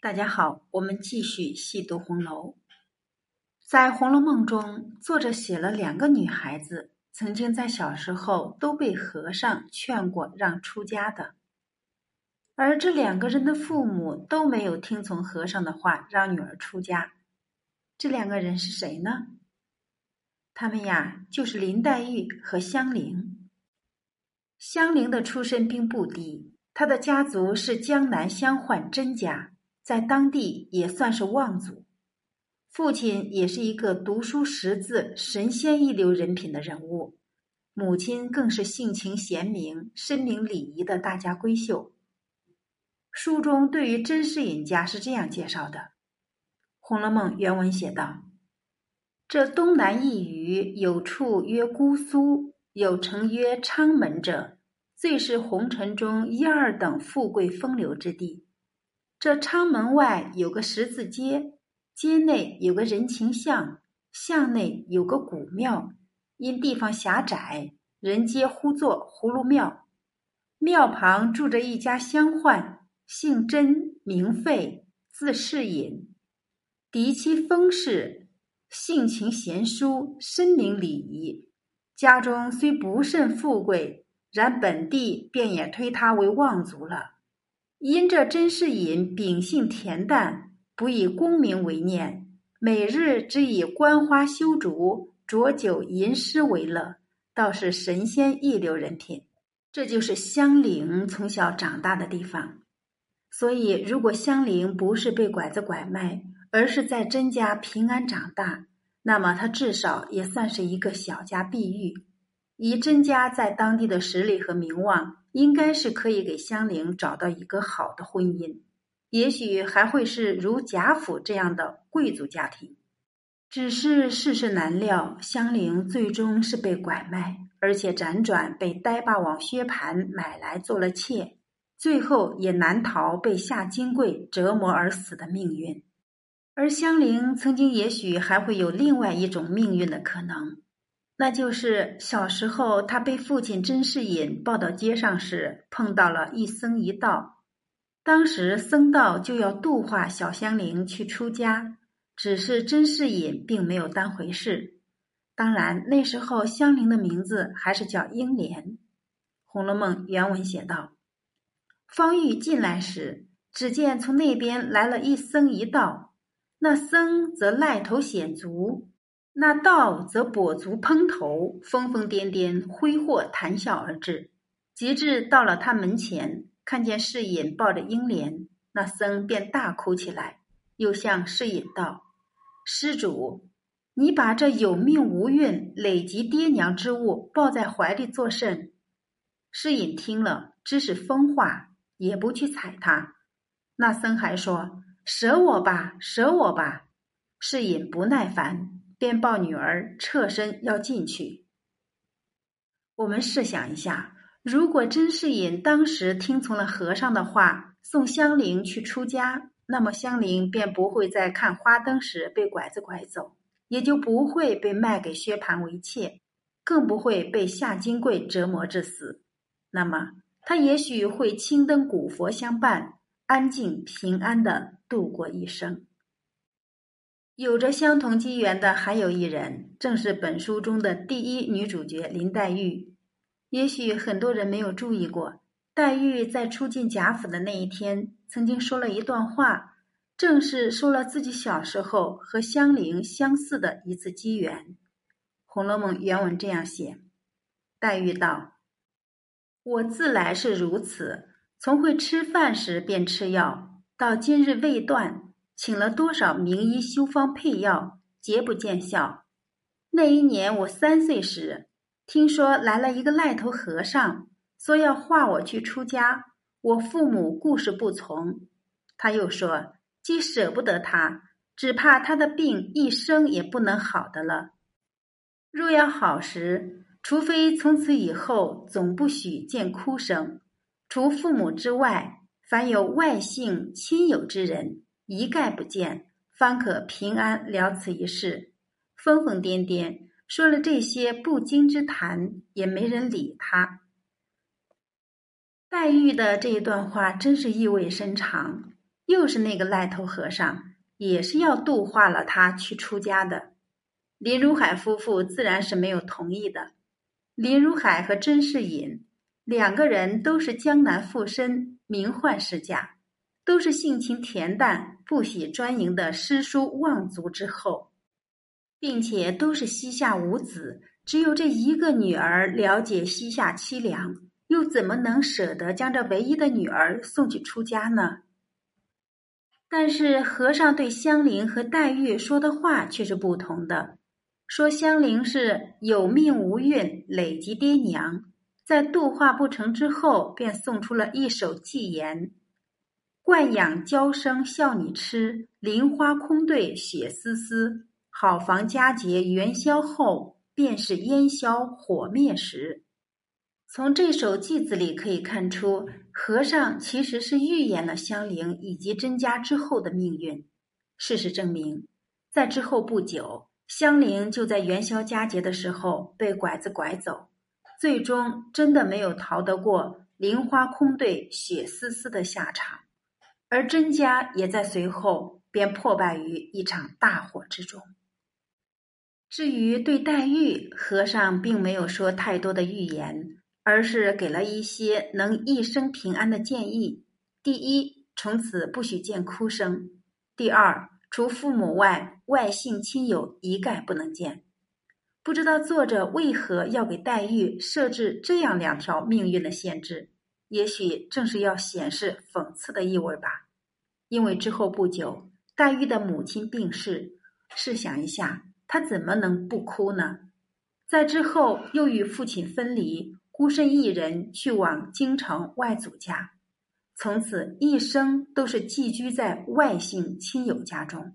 大家好，我们继续细读红楼。在《红楼梦》中，作者写了两个女孩子，曾经在小时候都被和尚劝过让出家的，而这两个人的父母都没有听从和尚的话，让女儿出家。这两个人是谁呢？他们呀，就是林黛玉和香菱。香菱的出身并不低，她的家族是江南乡宦甄家。在当地也算是望族，父亲也是一个读书识字、神仙一流人品的人物，母亲更是性情贤明、深明礼仪的大家闺秀。书中对于甄士隐家是这样介绍的，《红楼梦》原文写道：“这东南一隅有处曰姑苏，有城曰昌门者，最是红尘中一二等富贵风流之地。”这昌门外有个十字街，街内有个人情巷，巷内有个古庙。因地方狭窄，人皆呼作葫芦庙。庙旁住着一家乡宦，姓甄，名费，字士隐，嫡妻封氏，性情贤淑，深明礼仪。家中虽不甚富贵，然本地便也推他为望族了。因这甄士隐秉性恬淡，不以功名为念，每日只以观花修竹、酌酒吟诗为乐，倒是神仙一流人品。这就是香菱从小长大的地方。所以，如果香菱不是被拐子拐卖，而是在甄家平安长大，那么她至少也算是一个小家碧玉。以甄家在当地的实力和名望。应该是可以给香菱找到一个好的婚姻，也许还会是如贾府这样的贵族家庭。只是世事难料，香菱最终是被拐卖，而且辗转被呆霸王薛蟠买来做了妾，最后也难逃被夏金桂折磨而死的命运。而香菱曾经也许还会有另外一种命运的可能。那就是小时候，他被父亲甄士隐抱到街上时，碰到了一僧一道。当时僧道就要度化小香菱去出家，只是甄士隐并没有当回事。当然，那时候香菱的名字还是叫英莲。《红楼梦》原文写道：“方玉进来时，只见从那边来了一僧一道，那僧则赖头显足。”那道则跛足蓬头，疯疯癫癫，挥霍谈笑而至。及至到了他门前，看见世隐抱着英莲，那僧便大哭起来，又向世隐道：“施主，你把这有命无运、累及爹娘之物抱在怀里作甚？”世隐听了，知是疯话，也不去睬他。那僧还说：“舍我吧，舍我吧。”世隐不耐烦。便抱女儿侧身要进去。我们试想一下，如果甄士隐当时听从了和尚的话，送香菱去出家，那么香菱便不会在看花灯时被拐子拐走，也就不会被卖给薛蟠为妾，更不会被夏金桂折磨致死。那么，他也许会青灯古佛相伴，安静平安的度过一生。有着相同机缘的还有一人，正是本书中的第一女主角林黛玉。也许很多人没有注意过，黛玉在初进贾府的那一天，曾经说了一段话，正是说了自己小时候和香菱相似的一次机缘。《红楼梦》原文这样写：黛玉道：“我自来是如此，从会吃饭时便吃药，到今日未断。”请了多少名医修方配药，皆不见效。那一年我三岁时，听说来了一个赖头和尚，说要化我去出家。我父母固是不从。他又说，既舍不得他，只怕他的病一生也不能好的了。若要好时，除非从此以后总不许见哭声，除父母之外，凡有外姓亲友之人。一概不见，方可平安了此一事。疯疯癫癫说了这些不经之谈，也没人理他。黛玉的这一段话真是意味深长。又是那个癞头和尚，也是要度化了他去出家的。林如海夫妇自然是没有同意的。林如海和甄士隐两个人都是江南富绅，名宦世家，都是性情恬淡、不喜专营的诗书望族之后，并且都是膝下无子，只有这一个女儿了解膝下凄凉。又怎么能舍得将这唯一的女儿送去出家呢？但是和尚对香菱和黛玉说的话却是不同的。说香菱是有命无运，累及爹娘，在度化不成之后，便送出了一首寄言：“惯养娇生笑你痴，菱花空对雪丝丝。好房佳节元宵后，便是烟消火灭时。”从这首偈子里可以看出，和尚其实是预言了香菱以及甄家之后的命运。事实证明，在之后不久，香菱就在元宵佳节的时候被拐子拐走，最终真的没有逃得过“菱花空对雪丝丝”的下场，而甄家也在随后便破败于一场大火之中。至于对黛玉，和尚并没有说太多的预言。而是给了一些能一生平安的建议：第一，从此不许见哭声；第二，除父母外，外姓亲友一概不能见。不知道作者为何要给黛玉设置这样两条命运的限制？也许正是要显示讽刺的意味吧。因为之后不久，黛玉的母亲病逝，试想一下，她怎么能不哭呢？在之后又与父亲分离。孤身一人去往京城外祖家，从此一生都是寄居在外姓亲友家中，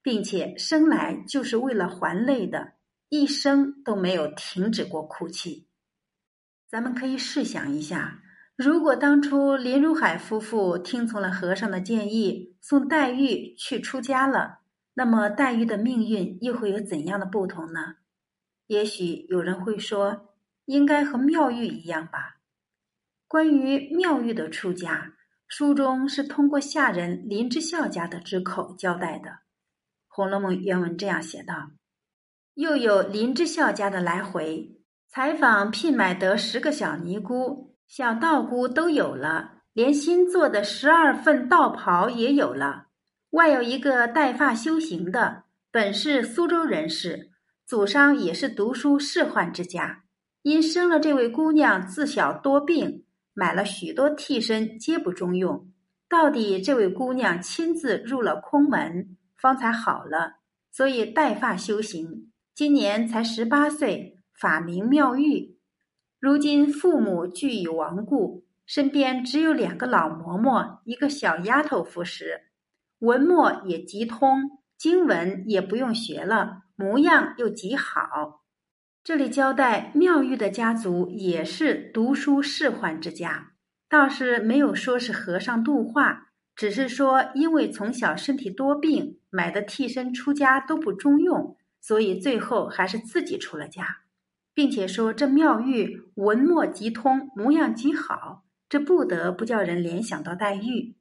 并且生来就是为了还泪的，一生都没有停止过哭泣。咱们可以试想一下，如果当初林如海夫妇听从了和尚的建议，送黛玉去出家了，那么黛玉的命运又会有怎样的不同呢？也许有人会说。应该和妙玉一样吧。关于妙玉的出家，书中是通过下人林之孝家的之口交代的。《红楼梦》原文这样写道：“又有林之孝家的来回采访，聘买得十个小尼姑、小道姑都有了，连新做的十二份道袍也有了。外有一个带发修行的，本是苏州人士，祖上也是读书仕宦之家。”因生了这位姑娘自小多病，买了许多替身，皆不中用。到底这位姑娘亲自入了空门，方才好了，所以带发修行。今年才十八岁，法名妙玉。如今父母俱已亡故，身边只有两个老嬷嬷，一个小丫头服侍。文墨也极通，经文也不用学了，模样又极好。这里交代妙玉的家族也是读书仕宦之家，倒是没有说是和尚度化，只是说因为从小身体多病，买的替身出家都不中用，所以最后还是自己出了家，并且说这妙玉文墨极通，模样极好，这不得不叫人联想到黛玉。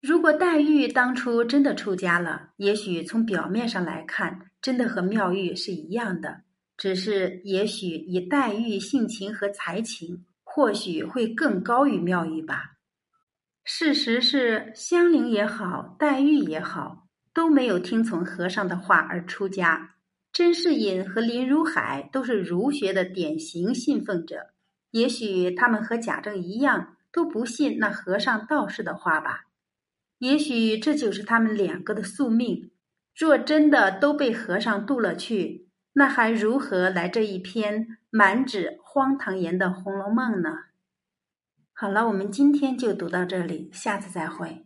如果黛玉当初真的出家了，也许从表面上来看，真的和妙玉是一样的。只是，也许以黛玉性情和才情，或许会更高于妙玉吧。事实是，香菱也好，黛玉也好，都没有听从和尚的话而出家。甄士隐和林如海都是儒学的典型信奉者，也许他们和贾政一样，都不信那和尚道士的话吧。也许这就是他们两个的宿命。若真的都被和尚渡了去，那还如何来这一篇满纸荒唐言的《红楼梦》呢？好了，我们今天就读到这里，下次再会。